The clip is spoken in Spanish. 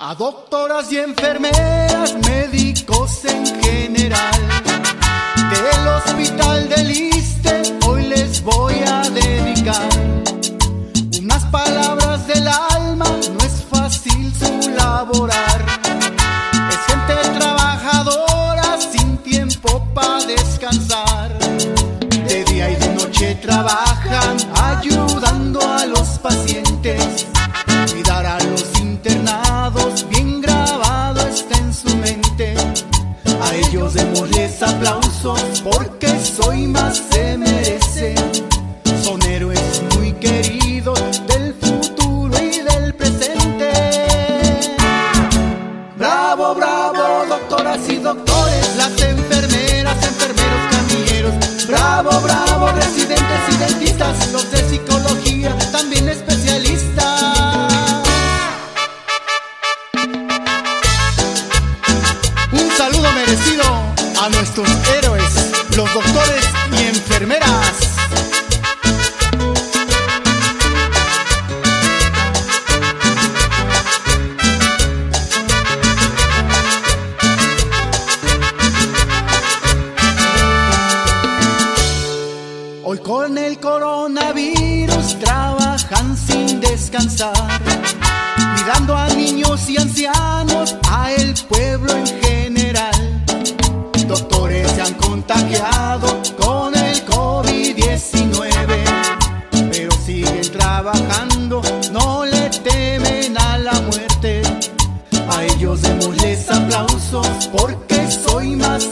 A doctoras y enfermeras, médicos en general, del hospital del Iste, hoy les voy a dedicar unas palabras del alma, no es fácil su laborar. Es gente trabajadora sin tiempo para descansar. De día y de noche trabajan ayudando a los pacientes. Aplausos porque soy más se merecen. Nuestros héroes, los doctores y enfermeras. Hoy con el coronavirus trabajan sin descansar, no le temen a la muerte. A ellos demos les aplausos porque soy más